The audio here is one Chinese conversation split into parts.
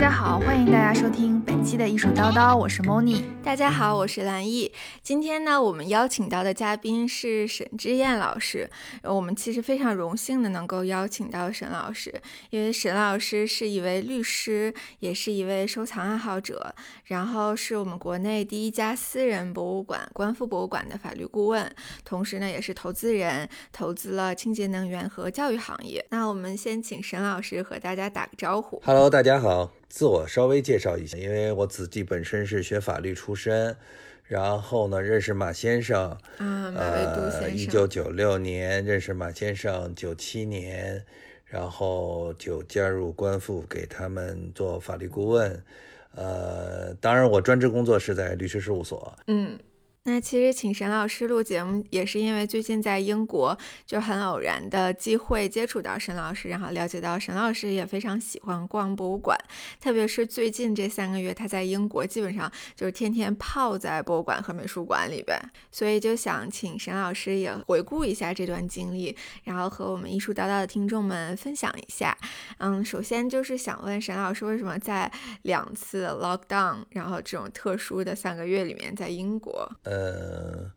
家好，欢迎大家收听本期的艺术叨叨，我是 Moni。大家好，我是蓝毅。今天呢，我们邀请到的嘉宾是沈之燕老师。我们其实非常荣幸的能够邀请到沈老师，因为沈老师是一位律师，也是一位收藏爱好者，然后是我们国内第一家私人博物馆——观复博物馆的法律顾问，同时呢，也是投资人，投资了清洁能源和教育行业。那我们先请沈老师和大家打个招呼。Hello，大家好。自我稍微介绍一下，因为我自己本身是学法律出身，然后呢认识马先生，啊，马未都先生，一九九六年认识马先生，九七年，然后就加入官复，给他们做法律顾问，呃，当然我专职工作是在律师事务所，嗯。那其实请沈老师录节目，也是因为最近在英国就很偶然的机会接触到沈老师，然后了解到沈老师也非常喜欢逛博物馆，特别是最近这三个月他在英国，基本上就是天天泡在博物馆和美术馆里边，所以就想请沈老师也回顾一下这段经历，然后和我们艺术叨叨的听众们分享一下。嗯，首先就是想问沈老师，为什么在两次 lockdown，然后这种特殊的三个月里面在英国？呃，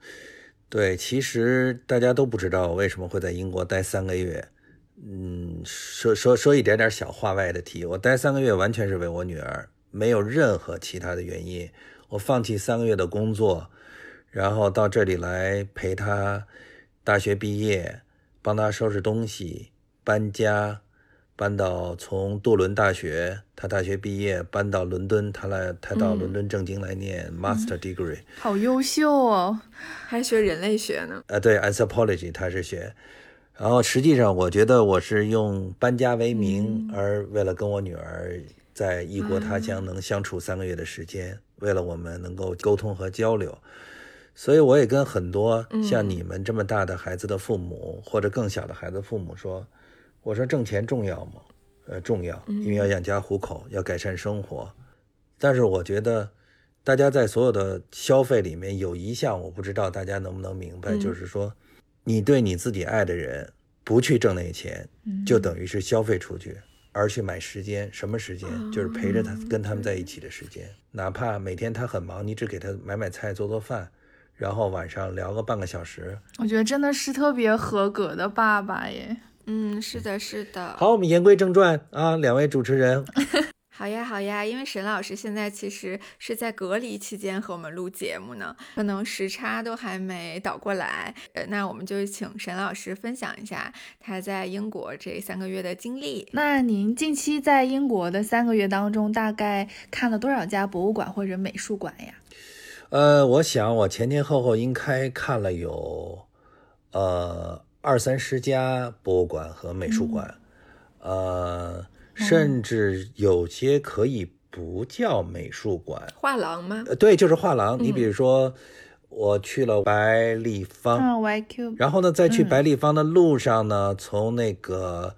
对，其实大家都不知道我为什么会在英国待三个月。嗯，说说说一点点小话外的题，我待三个月完全是为我女儿，没有任何其他的原因。我放弃三个月的工作，然后到这里来陪她大学毕业，帮她收拾东西，搬家。搬到从杜伦大学，他大学毕业搬到伦敦，他来他到伦敦正经来念 master degree，好优秀哦，还学人类学呢。呃，对，anthropology 他是学，然后实际上我觉得我是用搬家为名，而为了跟我女儿在异国他乡能相处三个月的时间，为了我们能够沟通和交流，所以我也跟很多像你们这么大的孩子的父母或者更小的孩子父母说。我说挣钱重要吗？呃，重要，因为要养家糊口，要改善生活。但是我觉得，大家在所有的消费里面有一项，我不知道大家能不能明白，就是说，你对你自己爱的人不去挣那钱，就等于是消费出去，而去买时间。什么时间？就是陪着他跟他们在一起的时间。哪怕每天他很忙，你只给他买买菜、做做饭，然后晚上聊个半个小时。我觉得真的是特别合格的爸爸耶。嗯，是的，是的。好，我们言归正传啊，两位主持人。好呀，好呀，因为沈老师现在其实是在隔离期间和我们录节目呢，可能时差都还没倒过来。呃，那我们就请沈老师分享一下他在英国这三个月的经历。那您近期在英国的三个月当中，大概看了多少家博物馆或者美术馆呀？呃，我想我前前后后应该看了有，呃。二三十家博物馆和美术馆，呃，甚至有些可以不叫美术馆，画廊吗？呃，对，就是画廊。你比如说，我去了白立方，然后呢，在去白立方的路上呢，从那个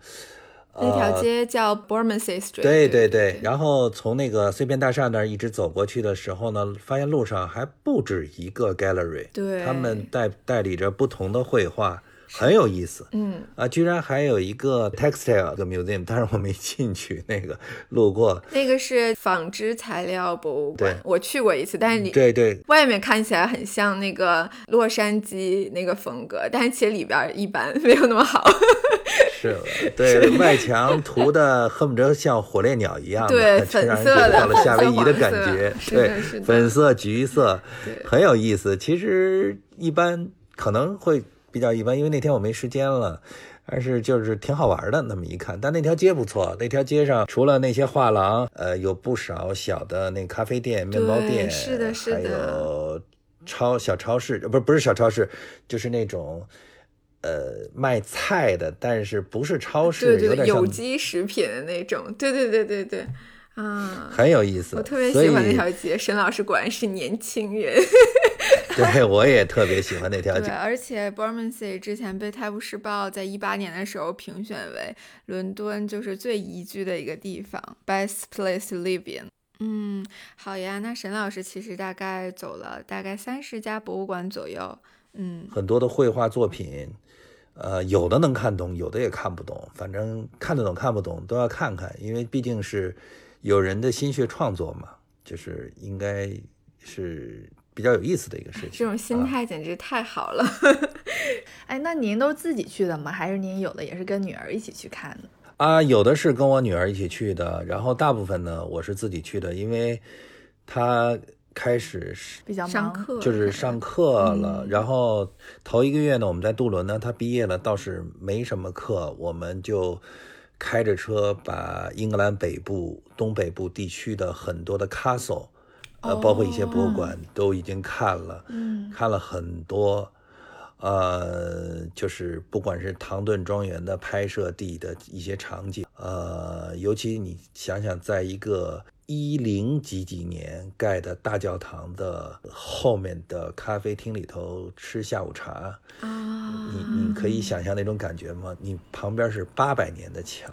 那条街叫 Bormancy Street，对对对，然后从那个碎片大厦那儿一直走过去的时候呢，发现路上还不止一个 gallery，对，他们代代理着不同的绘画。很有意思，嗯啊，居然还有一个 textile 的 museum，但是我没进去，那个路过。那个是纺织材料博物馆，我去过一次，但是你对对，外面看起来很像那个洛杉矶那个风格，但是其实里边一般，没有那么好。是，对外墙涂的恨不得像火烈鸟一样，对，粉色的，到了夏威夷的感觉，对，粉色、橘色，很有意思。其实一般可能会。比较一般，因为那天我没时间了，但是就是挺好玩的。那么一看，但那条街不错，那条街上除了那些画廊，呃，有不少小的那咖啡店、面包店，是的，是的，还有超小超市，不是不是小超市，就是那种呃卖菜的，但是不是超市，对对，有机食品的那种，对对对对对，啊，很有意思。我特别喜欢那条街，沈老师果然是年轻人。对，我也特别喜欢那条街。对，而且 Bermondsey 之前被《泰晤士报》在一八年的时候评选为伦敦就是最宜居的一个地方，Best Place to Live in。嗯，好呀。那沈老师其实大概走了大概三十家博物馆左右。嗯，很多的绘画作品，呃，有的能看懂，有的也看不懂。反正看得懂看不懂都要看看，因为毕竟是。有人的心血创作嘛，就是应该是比较有意思的一个事情。这种心态简直太好了。哎，那您都是自己去的吗？还是您有的也是跟女儿一起去看的？啊，有的是跟我女儿一起去的，然后大部分呢我是自己去的，因为她开始是比较忙，上课就是上课了，然后头一个月呢我们在杜伦呢，她毕业了倒是没什么课，我们就开着车把英格兰北部、东北部地区的很多的 castle，呃，包括一些博物馆都已经看了，嗯。看了很多，呃，就是不管是唐顿庄园的拍摄地的一些场景，呃，尤其你想想，在一个一零几几年盖的大教堂的后面的咖啡厅里头吃下午茶，啊，你你可以想象那种感觉吗？你旁边是八百年的墙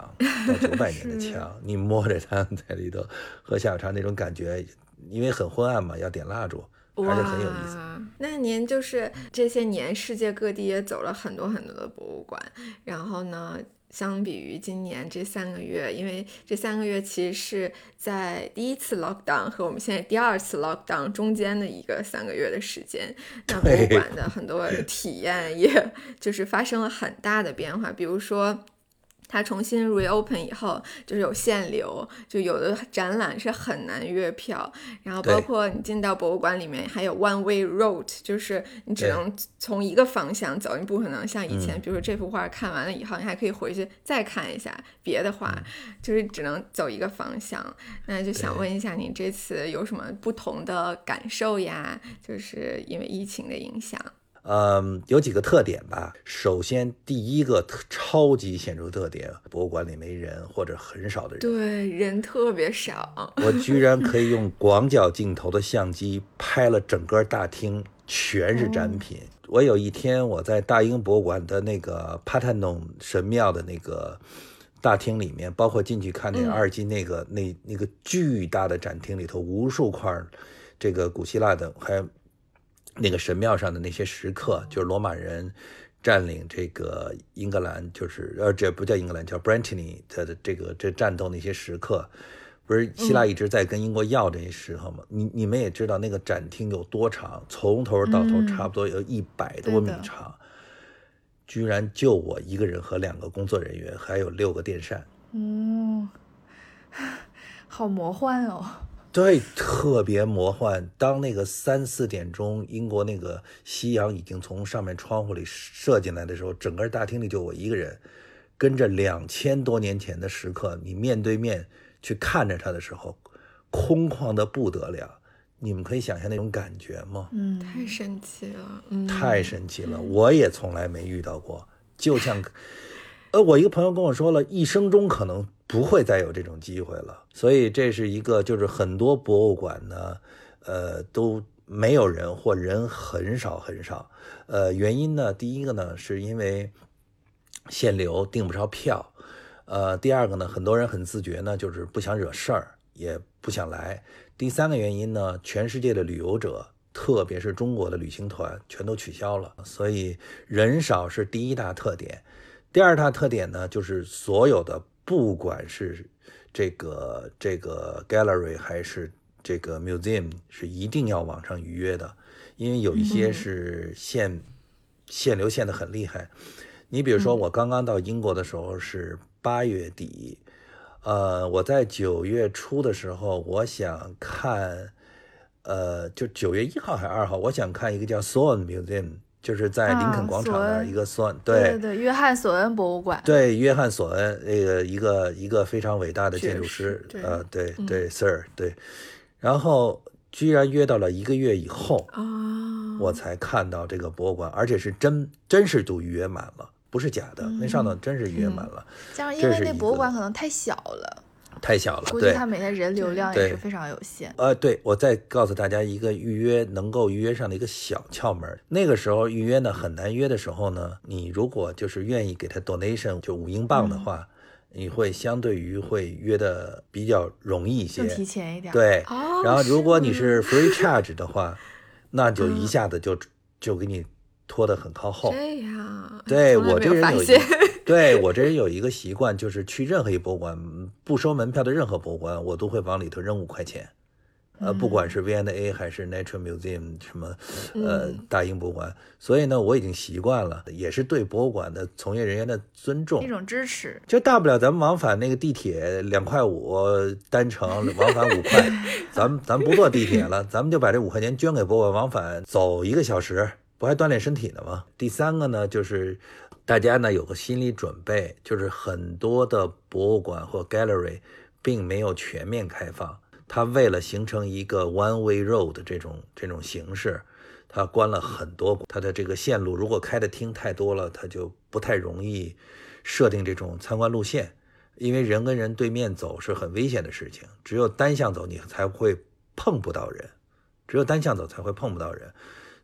到 九百年的墙，你摸着它在里头喝下午茶那种感觉，因为很昏暗嘛，要点蜡烛，还是很有意思。那您就是这些年世界各地也走了很多很多的博物馆，然后呢，相比于今年这三个月，因为这三个月其实是在第一次 lockdown 和我们现在第二次 lockdown 中间的一个三个月的时间，那 博物馆的很多体验也就是发生了很大的变化，比如说。它重新 reopen 以后，就是有限流，就有的展览是很难约票，然后包括你进到博物馆里面还有 one way road，就是你只能从一个方向走，你不可能像以前，嗯比如说这幅画看完了以后，你还可以回去再看一下别的画，嗯就是只能走一个方向。那就想问一下，你这次有什么不同的感受呀？就是因为疫情的影响。嗯，有几个特点吧。首先，第一个特超级显著特点，博物馆里没人或者很少的人。对，人特别少。我居然可以 用广角镜头的相机拍了整个大厅，全是展品。我有一天我在大英博物馆的那个帕坦农神庙的那个大厅里面，包括进去看那嗯阿尔金那个、那那个巨大的展厅里头，无数块这个古希腊的还有那个神庙上的那些石刻，就是罗马人占领这个英格兰，就是呃，这不叫英格兰，叫 Brittany 的的这个这战斗那些石刻，不是希腊一直在跟英国要这些石刻吗？你你们也知道那个展厅有多长，从头到头嗯差不多有一百多米长，居然就我一个人和两个工作人员，还有六个电扇。嗯，好魔幻哦。对，特别魔幻。当那个三四点钟，英国那个夕阳已经从上面窗户里射进来的时候，整个大厅里就我一个人，跟着两千多年前的时刻，你面对面去看着它的时候，空旷的不得了。你们可以想象那种感觉吗？嗯，太神奇了，嗯，太神奇了，我也从来没遇到过。就像，呃，我一个朋友跟我说了，一生中可能不会再有这种机会了。所以这是一个，就是很多博物馆呢，呃，都没有人或人很少很少。呃，原因呢，第一个呢，是因为限流订不着票。呃，第二个呢，很多人很自觉呢，就是不想惹事儿，也不想来。第三个原因呢，全世界的旅游者，特别是中国的旅行团，全都取消了，所以人少是第一大特点。第二大特点呢，就是所有的不管是这个这个 gallery 还是这个 museum，是一定要网上预约的，因为有一些是限、限流限的很厉害。你比如说，我刚刚到英国的时候是八月底，呃，我在九月初的时候，我想看，呃，就九月一号还是二号，我想看一个叫 Swan Museum，就是在林肯啊广场那儿一个 Swan，对对对，约翰索恩博物馆。对，约翰索恩，那个一个一个非常伟大的建筑师呃，对对，Sir，对，然后居然约到了一个月以后，哦，我才看到这个博物馆，而且是真真是都预约满了，不是假的，那上头真是预约满了，加上因为那博物馆可能太小了，太小了，估计他。每天人流量也是非常有限。呃，对，我再告诉大家一个预约能够预约上的一个小窍门。那个时候预约呢很难约的时候呢，你如果就是愿意给他 donation 就五英镑的话，你会相对于会约的比较容易一些更。提前一点。，对，哦然后如果你是是 free charge 的话，那就一下子就就给你拖得很靠后。这样，对我这人有一现，对我这人有一个习惯，就是去任何一博物馆，不收门票的任何博物馆，我都会往里头扔五块钱。呃，不管是 V&A 还是 Natural Museum 什么，呃，大英博物馆，所以呢，我已经习惯了，也是对博物馆的从业人员的尊重，一种支持。就大不了咱们往返那个地铁两块五单程，往返五块，咱们咱不坐地铁了，咱们就把这五块钱捐给博物馆，往返走一个小时，不还锻炼身体呢吗？第三个呢，就是大家呢有个心理准备，就是很多的博物馆或 gallery 并没有全面开放。它为了形成一个 one way road 这种这种形式，它关了很多它的这个线路。如果开的厅太多了，它就不太容易设定这种参观路线，因为人跟人对面走是很危险的事情。只有单向走，你才会碰不到人；只有单向走才会碰不到人，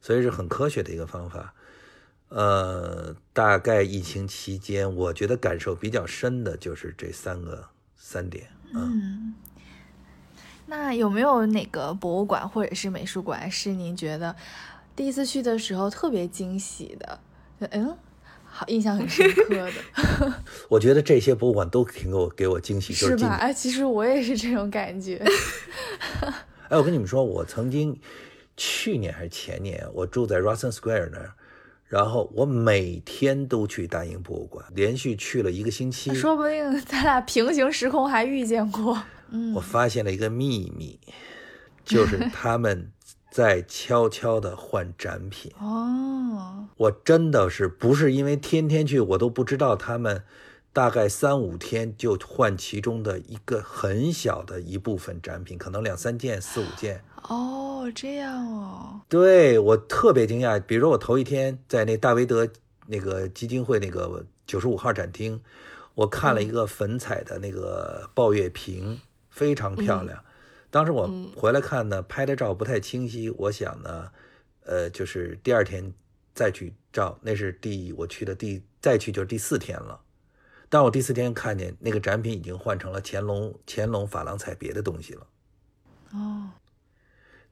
所以是很科学的一个方法。呃，大概疫情期间，我觉得感受比较深的就是这三个三点。嗯。那有没有哪个博物馆或者是美术馆是您觉得第一次去的时候特别惊喜的？嗯，好，印象很深刻的。我觉得这些博物馆都挺给我给我惊喜，是吧？哎，其实我也是这种感觉。哎，我跟你们说，我曾经去年还是前年，我住在 Russell Square 那儿，然后我每天都去大英博物馆，连续去了一个星期。说不定咱俩平行时空还遇见过。我发现了一个秘密，就是 他们在悄悄的换展品。哦，我真的是不是因为天天去，我都不知道他们大概三五天就换其中的一个很小的一部分展品，可能两三件、四五件。哦，这样哦。对我特别惊讶，比如说我头一天在那大维德那个基金会那个九十五号展厅，我看了一个粉彩的那个抱月瓶。非常漂亮，当时我回来看呢，拍的照不太清晰。我想呢，呃，就是第二天再去照，那是第我去的第再去就是第四天了。但我第四天看见那个展品已经换成了乾隆乾隆珐琅彩别的东西了。哦，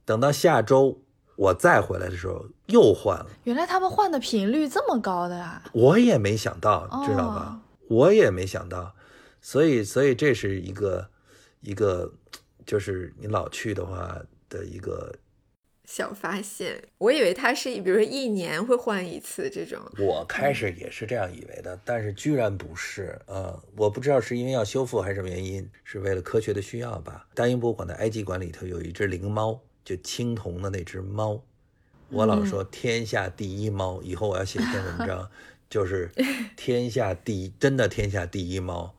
等到下周我再回来的时候又换了。原来他们换的频率这么高的啊！我也没想到，知道吧？我也没想到，所以所以这是一个。一个就是你老去的话的一个小发现，我以为它是比如说一年会换一次这种。我开始也是这样以为的，但是居然不是。呃，我不知道是因为要修复还是什么原因，是为了科学的需要吧。大英博物馆的埃及馆里头有一只灵猫，就青铜的那只猫。我老说天下第一猫，以后我要写一篇文章，就是天下第一，真的天下第一猫。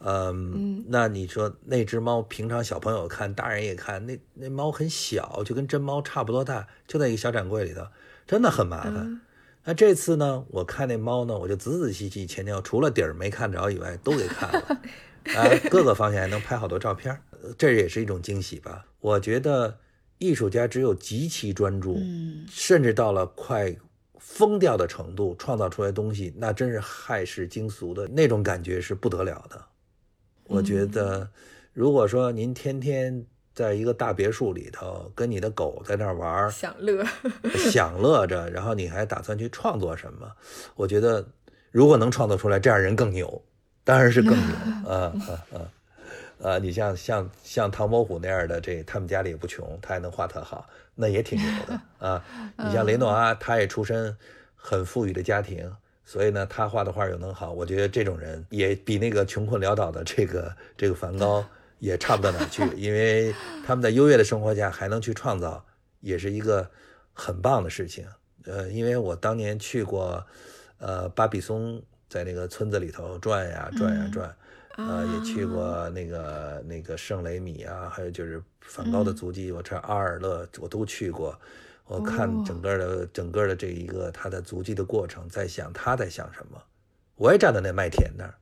嗯，那你说那只猫，平常小朋友看，大人也看，那那猫很小，就跟真猫差不多大，就在一个小展柜里头，真的很麻烦。那这次呢，我看那猫呢，我就仔仔细细前前除了底儿没看着以外，都给看了，哎，各个方向还能拍好多照片，这也是一种惊喜吧。我觉得艺术家只有极其专注，甚至到了快疯掉的程度，创造出来东西，那真是骇世惊俗的那种感觉是不得了的。我觉得，如果说您天天在一个大别墅里头跟你的狗在那玩享乐，享乐着，然后你还打算去创作什么？我觉得，如果能创作出来，这样人更牛，当然是更牛。啊 啊啊！啊，你像像像唐伯虎那样的，这他们家里也不穷，他还能画特好，那也挺牛的 啊。你像雷诺阿，他也出身很富裕的家庭。所以呢，他画的画又能好，我觉得这种人也比那个穷困潦倒的这个这个梵高也差不到哪去，因为他们在优越的生活下还能去创造，也是一个很棒的事情。呃，因为我当年去过，呃，巴比松在那个村子里头转呀转呀转，呃，也去过那个那个圣雷米啊，还有就是梵高的足迹，我这阿尔勒我都去过。我看整个的整个的这一个他的足迹的过程，在想他在想什么。我也站在那麦田那儿，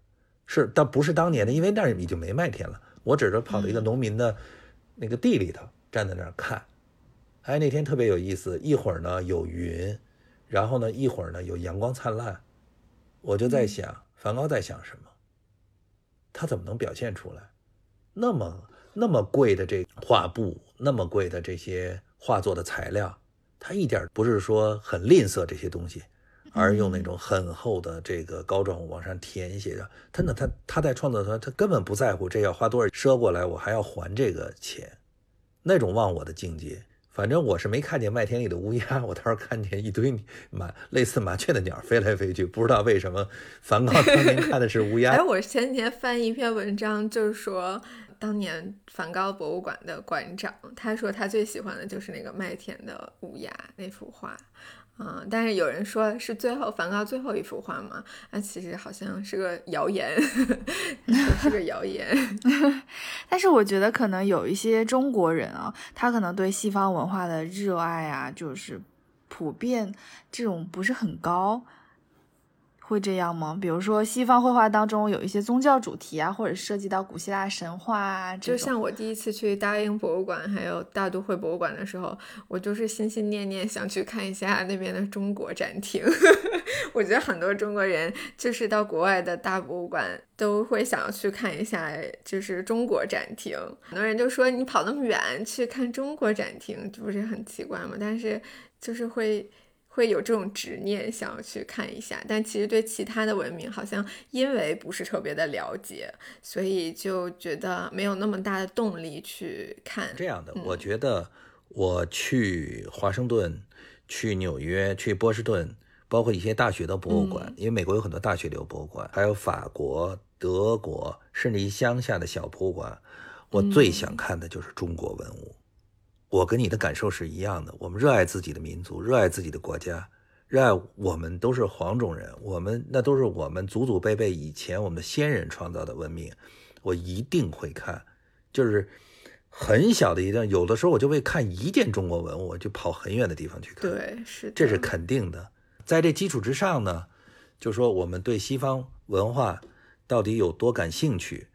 是，但不是当年的，因为那儿已经没麦田了。我只是跑到一个农民的那个地里头，站在那儿看。哎，那天特别有意思，一会儿呢有云，然后呢一会儿呢有阳光灿烂。我就在想，梵高在想什么？他怎么能表现出来？那么那么贵的这画布，那么贵的这些画作的材料。他一点不是说很吝啬这些东西，而用那种很厚的这个膏状物往上填写的。他那，他他在创作的时候，他根本不在乎这要花多少，赊过来我还要还这个钱，那种忘我的境界。反正我是没看见麦田里的乌鸦，我倒是看见一堆麻类似麻雀的鸟飞来飞去，不知道为什么梵高当年看的是乌鸦。哎，我前几天翻一篇文章，就是说当年梵高博物馆的馆长，他说他最喜欢的就是那个麦田的乌鸦那幅画。嗯，但是有人说是最后梵高最后一幅画嘛？那其实好像是个谣言，是个谣言。但是我觉得可能有一些中国人啊，他可能对西方文化的热爱啊，就是普遍这种不是很高。会这样吗？比如说，西方绘画当中有一些宗教主题啊，或者涉及到古希腊神话啊。就像我第一次去大英博物馆，还有大都会博物馆的时候，我就是心心念念想去看一下那边的中国展厅。我觉得很多中国人就是到国外的大博物馆都会想要去看一下，就是中国展厅。很多人就说你跑那么远去看中国展厅，这不是很奇怪吗？但是就是会。会有这种执念，想要去看一下，但其实对其他的文明好像因为不是特别的了解，所以就觉得没有那么大的动力去看。这样的，我觉得我去华盛顿、去纽约、去波士顿，包括一些大学的博物馆，因为美国有很多大学的博物馆，还有法国、德国，甚至于乡下的小博物馆，我最想看的就是中国文物。我跟你的感受是一样的，我们热爱自己的民族，热爱自己的国家，热爱我们都是黄种人，我们那都是我们祖祖辈辈以前我们的先人创造的文明，我一定会看，就是很小的一段，有的时候我就会看一件中国文物，我就跑很远的地方去看，对，是，这是肯定的。在这基础之上呢，就说我们对西方文化到底有多感兴趣，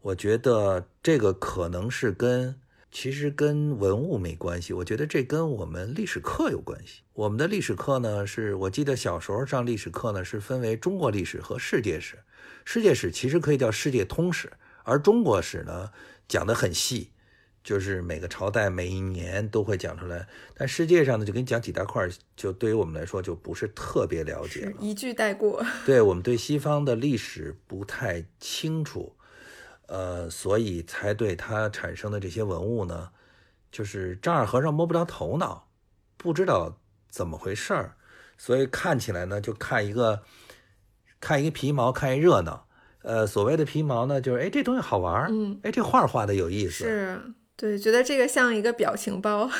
我觉得这个可能是跟。其实跟文物没关系，我觉得这跟我们历史课有关系。我们的历史课呢，是我记得小时候上历史课呢，是分为中国历史和世界史。世界史其实可以叫世界通史，而中国史呢讲得很细，就是每个朝代每一年都会讲出来。但世界上呢，就给你讲几大块，就对于我们来说就不是特别了解了，一句带过。对我们对西方的历史不太清楚。呃，所以才对它产生的这些文物呢，就是丈二和尚摸不着头脑，不知道怎么回事儿，所以看起来呢，就看一个看一个皮毛，看一热闹。呃，所谓的皮毛呢，就是哎，这东西好玩儿，嗯，哎，这画画的有意思，是对，觉得这个像一个表情包，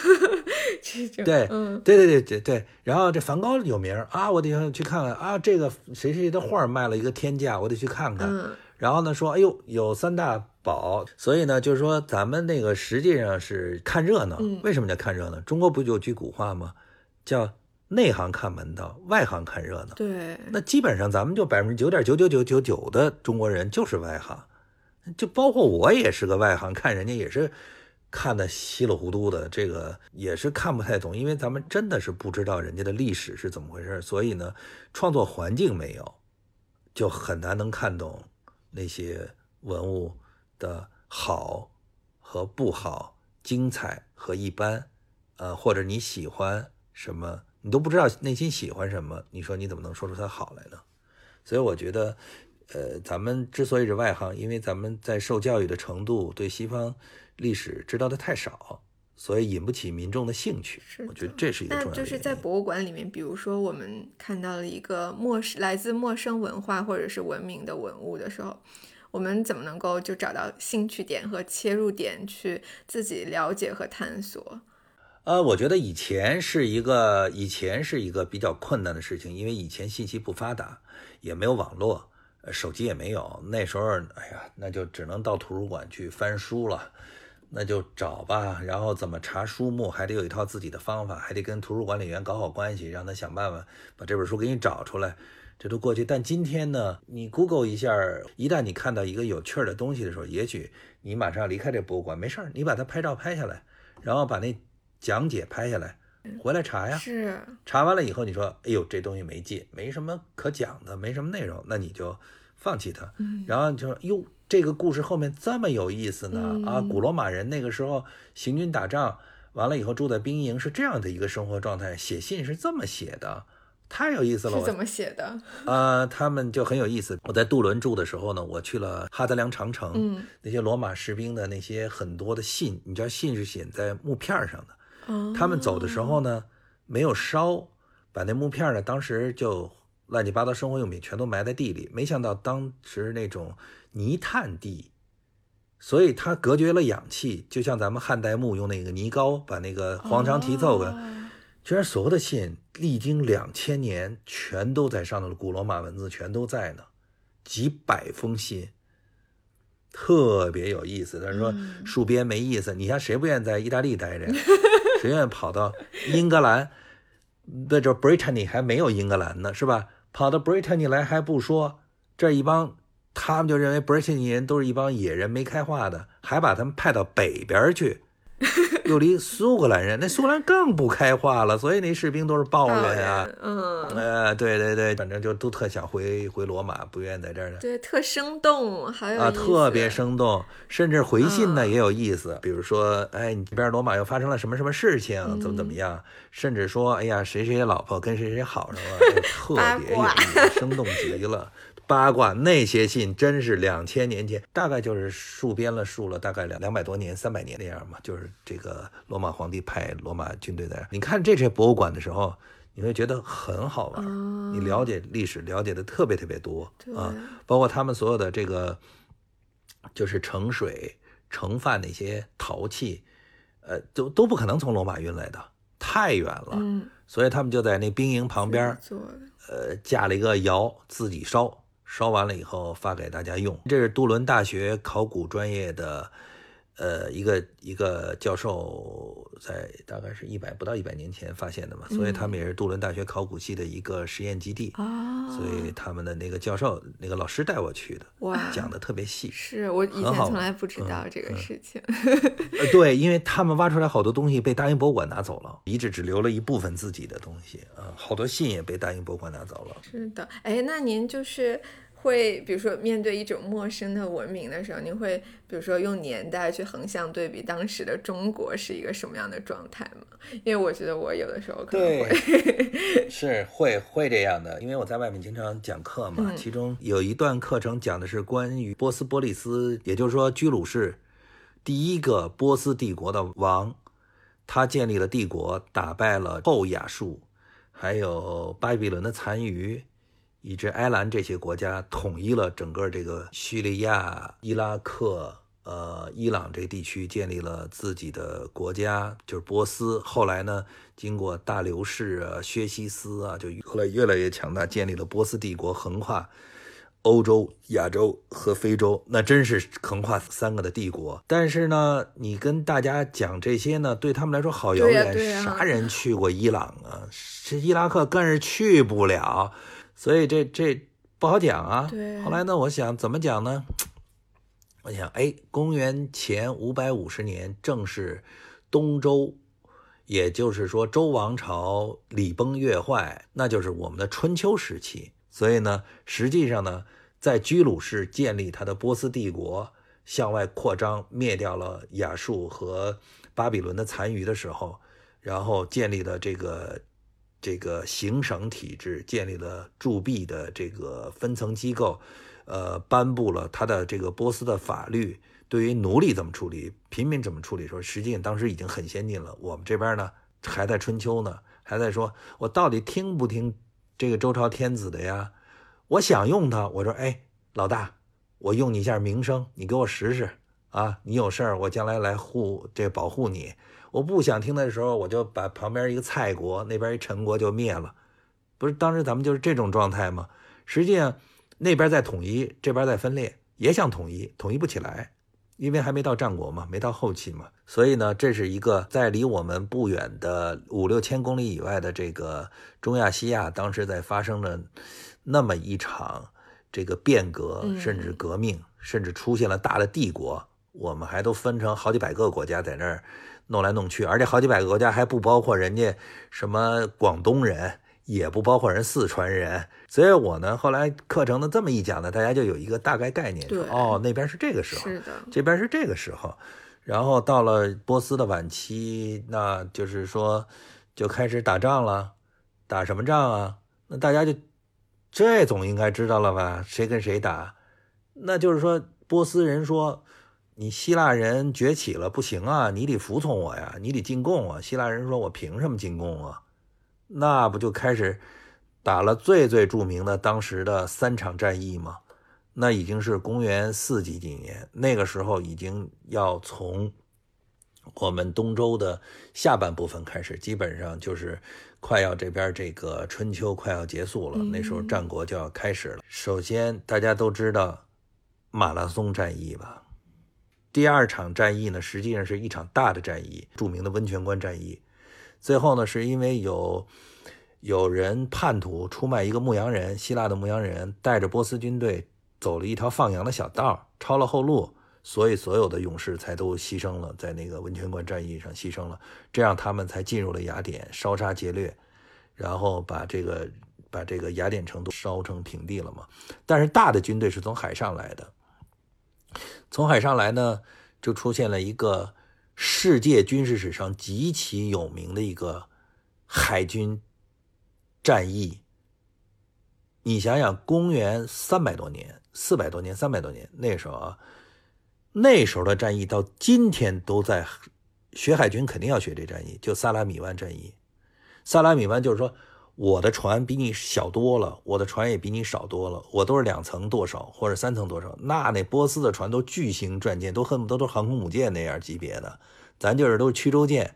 对，嗯，对对对对对。然后这梵高有名啊，我得去看看啊，这个谁谁的画卖了一个天价，我得去看看。然后呢，说，哎呦，有三大宝，所以呢，就是说，咱们那个实际上是看热闹。为什么叫看热闹？中国不就有句古话吗？叫内行看门道，外行看热闹。对，那基本上咱们就百分之九点九九九九九的中国人就是外行，就包括我也是个外行，看人家也是看的稀里糊涂的，这个也是看不太懂，因为咱们真的是不知道人家的历史是怎么回事，所以呢，创作环境没有，就很难能看懂。那些文物的好和不好，精彩和一般，呃，或者你喜欢什么，你都不知道内心喜欢什么，你说你怎么能说出它好来呢？所以我觉得，呃，咱们之所以是外行，因为咱们在受教育的程度对西方历史知道的太少。所以引不起民众的兴趣，我觉得这是一个重要的。那就是在博物馆里面，比如说我们看到了一个陌生来自陌生文化或者是文明的文物的时候，我们怎么能够就找到兴趣点和切入点去自己了解和探索？呃，我觉得以前是一个以前是一个比较困难的事情，因为以前信息不发达，也没有网络，手机也没有，那时候哎呀，那就只能到图书馆去翻书了。那就找吧，然后怎么查书目，还得有一套自己的方法，还得跟图书管理员搞好关系，让他想办法把这本书给你找出来，这都过去。但今天呢，你 Google 一下，一旦你看到一个有趣的东西的时候，也许你马上要离开这博物馆，没事儿，你把它拍照拍下来，然后把那讲解拍下来，回来查呀。是。查完了以后，你说，哎呦，这东西没劲，没什么可讲的，没什么内容，那你就放弃它。嗯。然后就说，哟。这个故事后面这么有意思呢啊！古罗马人那个时候行军打仗完了以后住在兵营是这样的一个生活状态，写信是这么写的，太有意思了。我是怎么写的？呃，他们就很有意思。我在杜伦住的时候呢，我去了哈德良长城，嗯，那些罗马士兵的那些很多的信，你知道信是写在木片上的。哦，他们走的时候呢，没有烧，把那木片呢，当时就乱七八糟生活用品全都埋在地里。没想到当时那种泥炭地，所以它隔绝了氧气，就像咱们汉代墓用那个泥膏把那个黄肠题凑的。哦居然所有的信历经两千年，全都在上头的古罗马文字全都在呢，几百封信，特别有意思。他说嗯戍边没意思，你像谁不愿意在意大利待着呀？谁愿意跑到英格兰？那这 Brittany 还没有英格兰呢，是吧？跑到 Brittany 来还不说，这一帮他们就认为 Brittany 人都是一帮野人没开化的，还把他们派到北边去。又离苏格兰人，那苏格兰更不开化了，所以那士兵都是抱怨啊，嗯，呃，对对对，反正就都特想回回罗马，不愿意在这儿呢。对，特生动，好有啊，意特别生动，甚至回信呢嗯。也有意思，比如说，哎，你这边罗马又发生了什么什么事情，怎么怎嗯么样，甚至说，哎呀，谁谁的老婆跟谁谁好上了，哎特别有意思，生动极了。八卦那些信真是两千年前，大概就是戍边了，戍了大概两两百多年、三百年那样嘛，就是这个罗马皇帝派罗马军队在。你看这些博物馆的时候，你会觉得很好玩，哦你了解历史了解的特别特别多啊，包括他们所有的这个就是盛水、盛饭那些陶器，呃，都都不可能从罗马运来的，太远了。嗯，所以他们就在那兵营旁边呃，架了一个窑，自己烧，烧完了以后发给大家用。这是杜伦大学考古专业的，呃，一个一个教授在大概是一百不到一百年前发现的嘛，所以他们也是杜伦大学考古系的一个实验基地。哦，所以他们的那个教授、那个老师带我去的，哇讲的特别细。是我以前从来不知嗯道这个嗯事情。呃，对，因为他们挖出来好多东西被大英博物馆拿走了，遗址只留了一部分自己的东西啊，好多信也被大英博物馆拿走了。是的，哎，那您就是会，比如说面对一种陌生的文明的时候，你会比如说用年代去横向对比当时的中国是一个什么样的状态吗？因为我觉得我有的时候可能会，是会会这样的，因为我在外面经常讲课嘛，嗯其中有一段课程讲的是关于波斯波利斯，也就是说居鲁士第一个波斯帝国的王，他建立了帝国，打败了后亚述，还有巴比伦的残余。以至埃兰这些国家统一了整个这个叙利亚、伊拉克、呃伊朗这地区，建立了自己的国家，就是波斯。后来呢，经过大流士啊、薛西斯啊，就后来越来越强大，建立了波斯帝国，横跨欧洲、亚洲和非洲，那真是横跨三个的帝国。但是呢，你跟大家讲这些呢，对他们来说好遥远，啥人去过伊朗啊？这伊拉克更是去不了。所以这这不好讲啊。对后来呢，我想怎么讲呢？我想，哎，公元前五百五十年，正是东周，也就是说周王朝礼崩乐坏，那就是我们的春秋时期。所以呢，实际上呢，在居鲁士建立他的波斯帝国，向外扩张，灭掉了亚述和巴比伦的残余的时候，然后建立了这个这个行省体制，建立了铸币的这个分层机构，呃，颁布了他的这个波斯的法律，对于奴隶怎么处理，平民怎么处理，说实际上当时已经很先进了。我们这边呢还在春秋呢，还在说我到底听不听这个周朝天子的呀？我想用他，我说哎，老大，我用你一下名声，你给我试试啊！你有事儿，我将来来护这保护你。我不想听的时候，我就把旁边一个蔡国，那边一陈国就灭了。不是当时咱们就是这种状态吗？实际上那边在统一，这边在分裂，也想统一，统一不起来，因为还没到战国嘛，没到后期嘛。所以呢，这是一个在离我们不远的五六千公里以外的这个中亚西亚，当时在发生了那么一场这个变革，嗯甚至革命，甚至出现了大的帝国。我们还都分成好几百个国家在那儿弄来弄去，而且好几百个国家还不包括人家什么广东人，也不包括人四川人。所以我呢，后来课程呢这么一讲呢，大家就有一个大概概念，哦，那边是这个时候，是的，这边是这个时候，然后到了波斯的晚期，那就是说就开始打仗了，打什么仗啊？那大家就这总应该知道了吧？谁跟谁打？那就是说，波斯人说你希腊人崛起了，不行啊，你得服从我呀，你得进贡啊。希腊人说我凭什么进贡啊？那不就开始打了最最著名的当时的三场战役吗？那已经是公元四几几年，那个时候已经要从我们东周的下半部分开始，基本上就是快要这边这个春秋快要结束了，那时候战国就要开始了。首先大家都知道马拉松战役吧，第二场战役呢，实际上是一场大的战役，著名的温泉关战役。最后呢，是因为有有人叛徒出卖一个牧羊人，希腊的牧羊人带着波斯军队。走了一条放羊的小道，抄了后路，所以所有的勇士才都牺牲了，在那个温泉关战役上牺牲了，这样他们才进入了雅典，烧杀劫掠，然后把这个把这个雅典城都烧成平地了嘛。但是大的军队是从海上来的，从海上来呢，就出现了一个世界军事史上极其有名的一个海军战役。你想想，公元三百多年。四百多年，三百多年，那时候啊，那时候的战役到今天都在学海军，肯定要学这战役，就萨拉米湾战役。萨拉米湾就是说，我的船比你小多了，我的船也比你少多了，我都是两层舵手或者三层舵手。那那波斯的船都巨型战舰，都恨不得都航空母舰那样级别的，咱就是都是驱逐舰。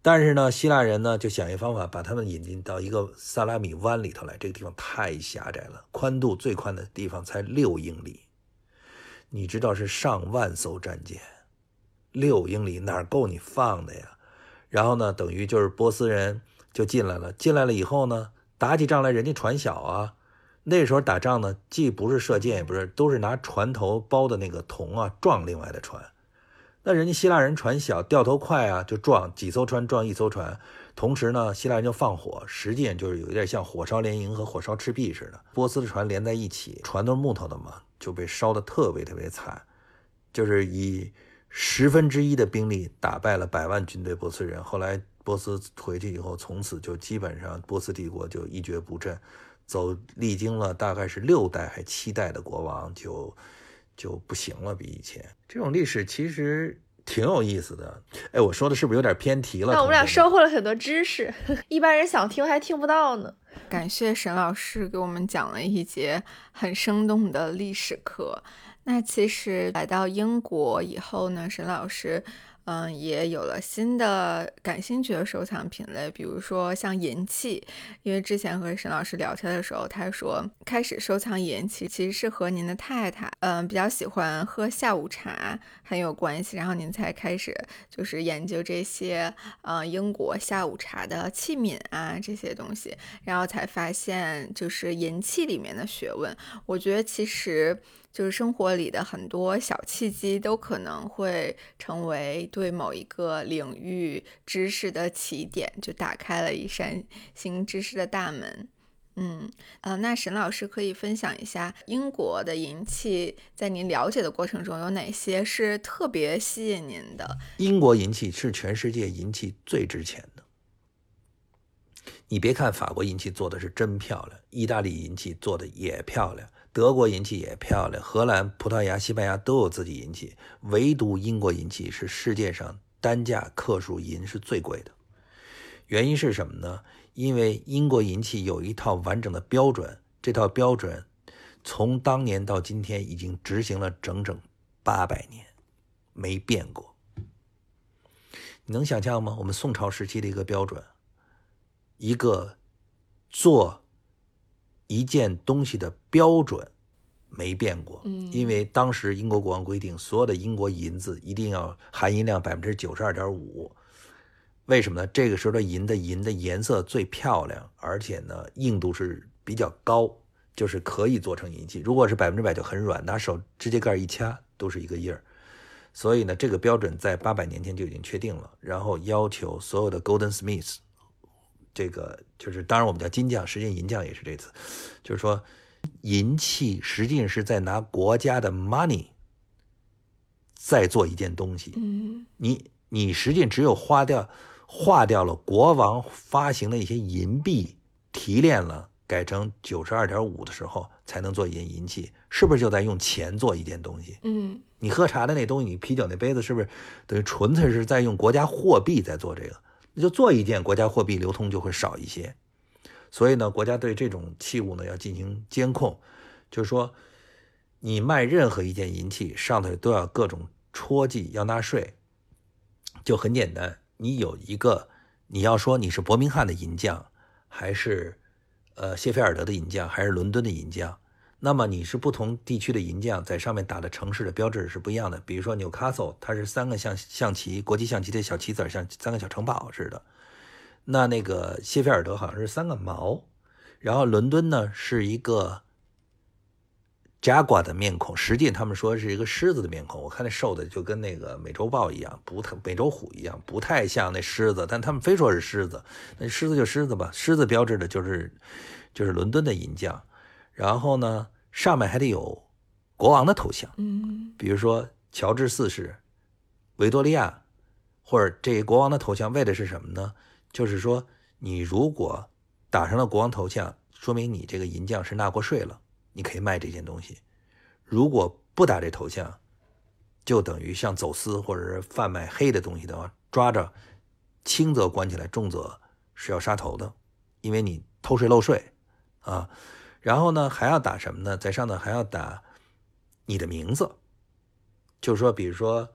但是呢，希腊人呢就想一方法，把他们引进到一个萨拉米湾里头来。这个地方太狭窄了，宽度最宽的地方才六英里。你知道是上万艘战舰，六英里哪够你放的呀？然后呢，等于就是波斯人就进来了。进来了以后呢，打起仗来人家船小啊。那时候打仗呢，既不是射箭，也不是，都是拿船头包的那个铜啊撞另外的船。那人家希腊人船小，掉头快啊，就撞几艘船，撞一艘船。同时呢，希腊人就放火，实际上就是有点像火烧连营和火烧赤壁似的。波斯的船连在一起，船都是木头的嘛，就被烧得特别特别惨，就是以十分之一的兵力打败了百万军队波斯人。后来波斯回去以后，从此就基本上波斯帝国就一蹶不振，走历经了大概是六代还七代的国王就。就不行了，比以前这种历史其实挺有意思的。哎，我说的是不是有点偏题了？那我们俩收获了很多知识，一般人想听还听不到呢。感谢沈老师给我们讲了一节很生动的历史课。那其实来到英国以后呢，沈老师。嗯，也有了新的感兴趣的收藏品类，比如说像银器。因为之前和沈老师聊天的时候，他说开始收藏银器其实是和您的太太，嗯，比较喜欢喝下午茶很有关系，然后您才开始就是研究这些，呃，英国下午茶的器皿啊这些东西，然后才发现就是银器里面的学问。我觉得其实。就是生活里的很多小契机，都可能会成为对某一个领域知识的起点，就打开了一扇新知识的大门。嗯，呃，那沈老师可以分享一下英国的银器，在您了解的过程中有哪些是特别吸引您的？英国银器是全世界银器最值钱的。你别看法国银器做的是真漂亮，意大利银器做的也漂亮。德国银器也漂亮，荷兰、葡萄牙、西班牙都有自己银器，唯独英国银器是世界上单价克数银是最贵的。原因是什么呢？因为英国银器有一套完整的标准，这套标准从当年到今天已经执行了整整八百年，没变过。你能想象吗？我们宋朝时期的一个标准，一个做。一件东西的标准没变过，嗯，因为当时英国国王规定，所有的英国银子一定要含银量百分之九十二点五。为什么呢？这个时候的银的银的颜色最漂亮，而且呢硬度是比较高，就是可以做成银器。如果是百分之百就很软，拿手指甲盖一掐都是一个印儿。所以呢，这个标准在八百年前就已经确定了，然后要求所有的 golden smiths。这个就是，当然我们叫金匠，实际上银匠也是这次，就是说，银器实际上是在拿国家的 money 在做一件东西。嗯，你你实际只有花掉化掉了国王发行的一些银币，提炼了改成九十二点五的时候才能做一件银器，是不是就在用钱做一件东西？嗯你喝茶的那东西，你啤酒那杯子，是不是等于纯粹是在用国家货币在做这个？那就做一件，国家货币流通就会少一些。所以呢，国家对这种器物呢要进行监控，就是说，你卖任何一件银器，上头都要各种戳记，要纳税。就很简单，你有一个，你要说你是伯明翰的银匠，还是呃谢菲尔德的银匠，还是伦敦的银匠，那么你是不同地区的银匠在上面打的城市的标志是不一样的。比如说纽卡索，它是三个象象棋，国际象棋的小棋子，像三个小城堡似的。那那个谢菲尔德好像是三个毛，然后伦敦呢是一个 jaguar 的面孔，实际他们说是一个狮子的面孔。我看那瘦的就跟那个美洲豹一样，不太美洲虎一样，不太像那狮子，但他们非说是狮子。那狮子就狮子吧，狮子标志的就是就是伦敦的银匠。然后呢，上面还得有国王的头像，嗯比如说乔治四世、维多利亚，或者这国王的头像，为的是什么呢？就是说，你如果打上了国王头像，说明你这个银匠是纳过税了，你可以卖这件东西。如果不打这头像，就等于像走私或者是贩卖黑的东西的话，抓着，轻则关起来，重则是要杀头的，因为你偷税漏税啊。然后呢，还要打什么呢？在上头还要打你的名字，就是说，比如说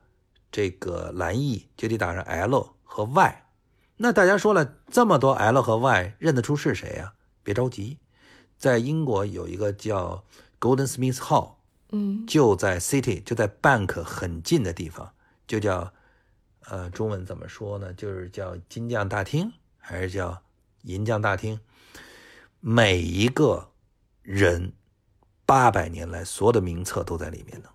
这个蓝翼就得打上 L 和 Y。那大家说了这么多 L 和 Y，认得出是谁呀、别着急，在英国有一个叫 Golden Smith Hall，嗯就在 City，就在 Bank 很近的地方，就叫呃中文怎么说呢？就是叫金匠大厅，还是叫银匠大厅？每一个人八百年来所有的名册都在里面呢。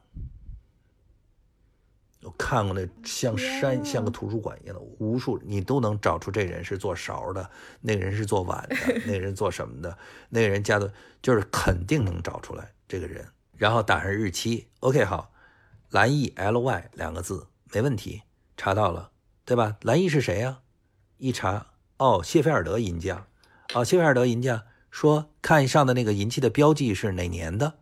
我看过那像山像个图书馆一样的，无数你都能找出这人是做勺的，那个人是做碗的，那个人做什么的，那个人家的，就是肯定能找出来这个人，然后打上日期，OK 好，蓝翼 L Y 两个字没问题，查到了，对吧？蓝翼是谁呀、一查，哦，谢菲尔德银匠，哦，谢菲尔德银匠说看上的那个银器的标记是哪年的，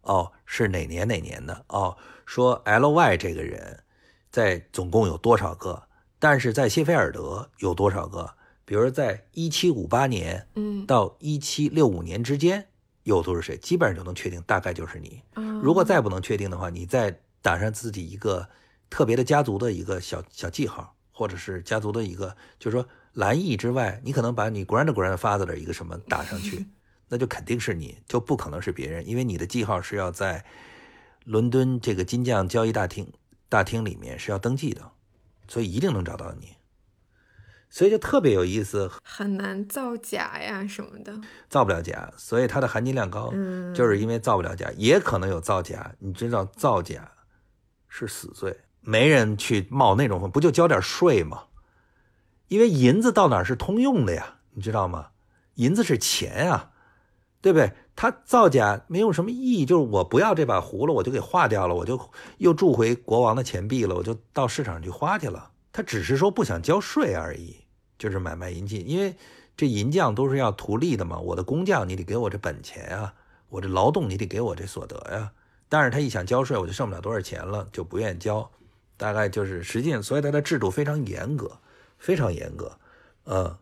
哦，是哪年哪年的，哦，说 L Y 这个人在总共有多少个，但是在谢菲尔德有多少个？比如在一七五八年嗯，到一七六五年之间有都是谁，基本上就能确定，大概就是你。哦。如果再不能确定的话，你再打上自己一个特别的家族的一个小小记号，或者是家族的一个，就是说蓝翼之外，你可能把你 grand grandfather 的一个什么打上去，那就肯定是你，就不可能是别人，因为你的记号是要在伦敦这个金匠交易大厅大厅里面是要登记的，所以一定能找到你。所以就特别有意思，很难造假呀什么的。造不了假，所以它的含金量高。嗯，就是因为造不了假，也可能有造假。你知道造假是死罪，没人去冒那种风，不就交点税吗？因为银子到哪儿是通用的呀，你知道吗？银子是钱啊，对不对？它造假没有什么意义，就是我不要这把葫芦，我就给化掉了，我就又铸回国王的钱币了，我就到市场去花去了。他只是说不想交税而已，就是买卖银器，因为这银匠都是要图利的嘛。我的工匠你得给我这本钱啊，我这劳动你得给我这所得呀。但是他一想交税，我就剩不了多少钱了，就不愿意交。大概就是实际上，所以他的制度非常严格，非常严格，嗯。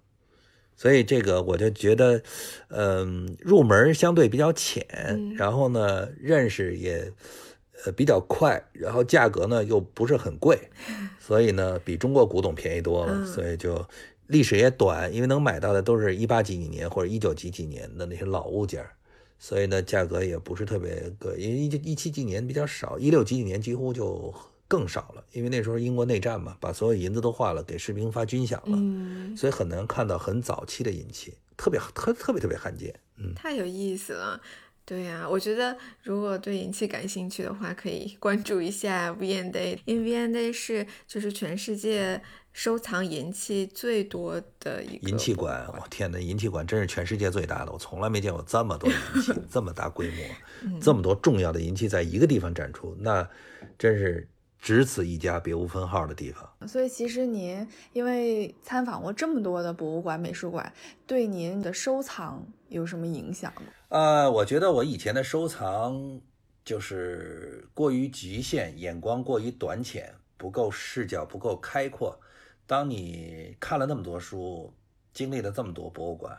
所以这个我就觉得，嗯，入门相对比较浅，嗯然后呢，认识也呃比较快，然后价格呢又不是很贵，所以呢比中国古董便宜多了，嗯所以就历史也短，因为能买到的都是一八几几年或者一九几几年的那些老物件儿，所以呢价格也不是特别贵，因为一一七几年比较少，一六几几年几乎就更少了，因为那时候英国内战嘛，把所有银子都化了，给士兵发军饷了。嗯，所以很难看到很早期的银器，特别特特别特别罕见。嗯，太有意思了。对呀、我觉得如果对银器感兴趣的话，可以关注一下 V&A，因为 V&A 是就是全世界收藏银器最多的一个银器馆，我天呐，银器馆真是全世界最大的，我从来没见过这么多银器，这么大规模，这么多重要的银器在一个地方展出，那真是只此一家，别无分号的地方。所以其实您因为参访过这么多的博物馆、美术馆，对您的收藏有什么影响吗？呃，我觉得我以前的收藏就是过于局限，眼光过于短浅，不够视角不够开阔。当你看了那么多书，经历了这么多博物馆，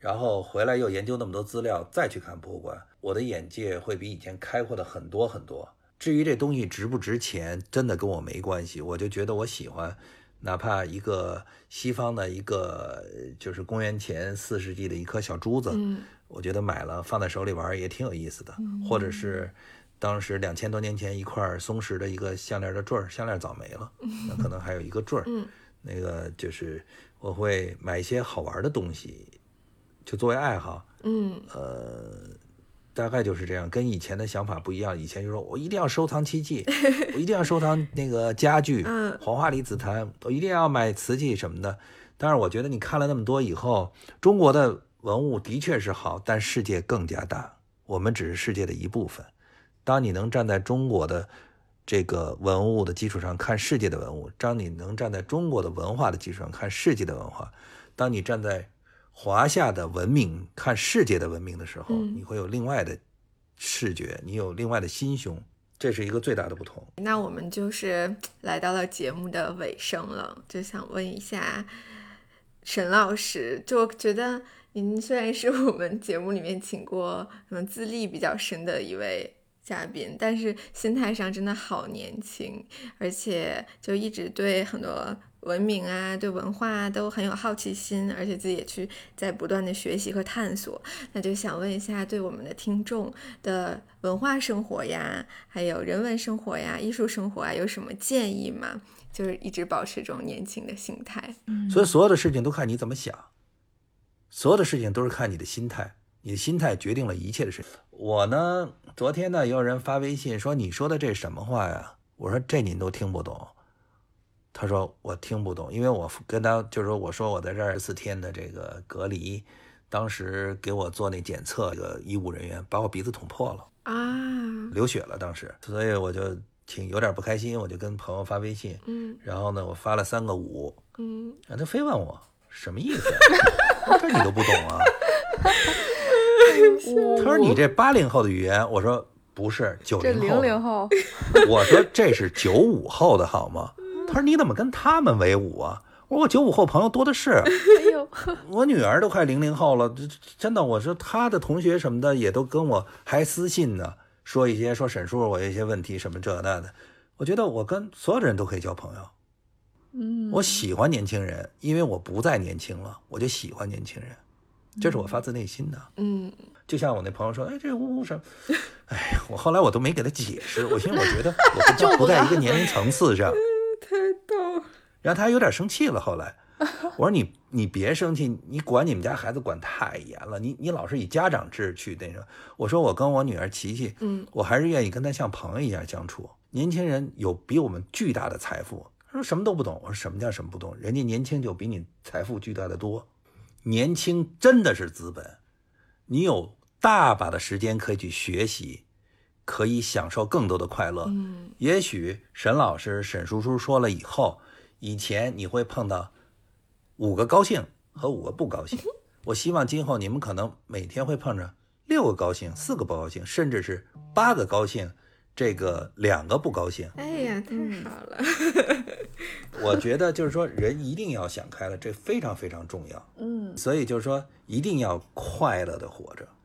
然后回来又研究那么多资料，再去看博物馆，我的眼界会比以前开阔的很多很多。至于这东西值不值钱，真的跟我没关系，我就觉得我喜欢，哪怕一个西方的一个就是公元前四世纪的一颗小珠子，嗯我觉得买了放在手里玩也挺有意思的，或者是当时两千多年前一块松石的一个项链的坠儿，项链早没了，那可能还有一个坠儿，嗯。那个就是我会买一些好玩的东西，就作为爱好，嗯。呃，大概就是这样，跟以前的想法不一样。以前就说我一定要收藏漆器，我一定要收藏那个家具，嗯黄花梨紫檀，我一定要买瓷器什么的。但是我觉得你看了那么多以后，中国的文物的确是好，但世界更加大，我们只是世界的一部分。当你能站在中国的这个文物的基础上看世界的文物，当你能站在中国的文化的基础上看世界的文化，当你站在华夏的文明看世界的文明的时候，嗯你会有另外的视觉，你有另外的心胸，这是一个最大的不同。那我们就是来到了节目的尾声了，就想问一下沈老师，就觉得您虽然是我们节目里面请过嗯资历比较深的一位嘉宾，但是心态上真的好年轻，而且就一直对很多文明啊、对文化啊都很有好奇心，而且自己也去在不断的学习和探索。那就想问一下，对我们的听众的文化生活呀，还有人文生活呀、艺术生活啊，有什么建议吗？就是一直保持这种年轻的心态。所以所有的事情都看你怎么想，所有的事情都是看你的心态，你的心态决定了一切的事情。我呢，昨天呢，也有人发微信说你说的这什么话呀？我说这您都听不懂。他说我听不懂，因为我跟他就是说我说我在这儿十四天的这个隔离，当时给我做那检测，这个医务人员把我鼻子捅破了。啊，流血了，当时，所以我就挺有点不开心，我就跟朋友发微信，嗯然后呢，我发了三个五，嗯，啊，他非问我什么意思呀？我说这你都不懂啊？他说你这八零后的语言，我说不是九这零后的，零零后，我说这是九五后的好吗？他说你怎么跟他们为伍啊？我说我九五后朋友多的是，哎呦，我女儿都快零零后了，真的，我说她的同学什么的也都跟我还私信呢，说一些说沈叔我有一些问题什么这那的。我觉得我跟所有的人都可以交朋友，嗯，我喜欢年轻人，因为我不再年轻了，我就喜欢年轻人，这是我发自内心的。嗯，就像我那朋友说，哎，这呜呜什么？哎呀，我后来我都没给他解释，我因为我觉得我不在一个年龄层次上。太逗。然后他有点生气了。后来我说你你别生气，你管你们家孩子管太严了，你你老是以家长制去那个。我说我跟我女儿琪琪，嗯，我还是愿意跟她像朋友一样相处。年轻人有比我们巨大的财富，他说什么都不懂。我说什么叫什么不懂？人家年轻就比你财富巨大的多，年轻真的是资本，你有大把的时间可以去学习，可以享受更多的快乐。嗯也许沈老师、沈叔叔说了以后，以前你会碰到五个高兴和五个不高兴。我希望今后你们可能每天会碰着六个高兴、四个不高兴，甚至是八个高兴，这个两个不高兴。哎呀，太好了。我觉得就是说，人一定要想开了，这非常非常重要。嗯所以就是说，一定要快乐的活着，嗯，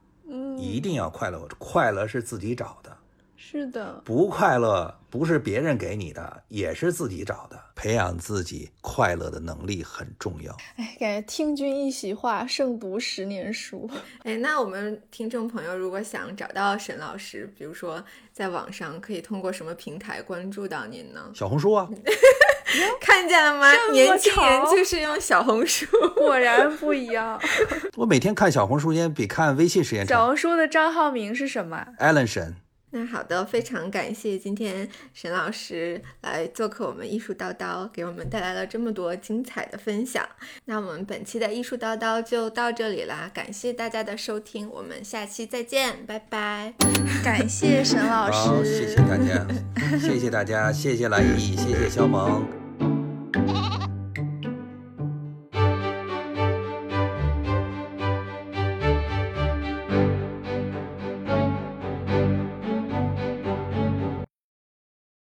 一定要快乐。快乐是自己找的。是的，不快乐不是别人给你的，也是自己找的。培养自己快乐的能力很重要。哎，感觉听君一席话，胜读十年书。哎，那我们听众朋友如果想找到沈老师，比如说在网上可以通过什么平台关注到您呢？小红书啊，看见了吗？年轻人就是用小红书。果然不一样。我每天看小红书时间比看微信时间长。小红书的账号名是什么？Allen 沈那好的，非常感谢今天沈老师来做客我们艺术叨叨，给我们带来了这么多精彩的分享。那我们本期的艺术叨叨就到这里啦，感谢大家的收听，我们下期再见，拜拜。感谢沈老好，师，谢谢大家，谢谢大家，谢谢来意，谢谢肖萌。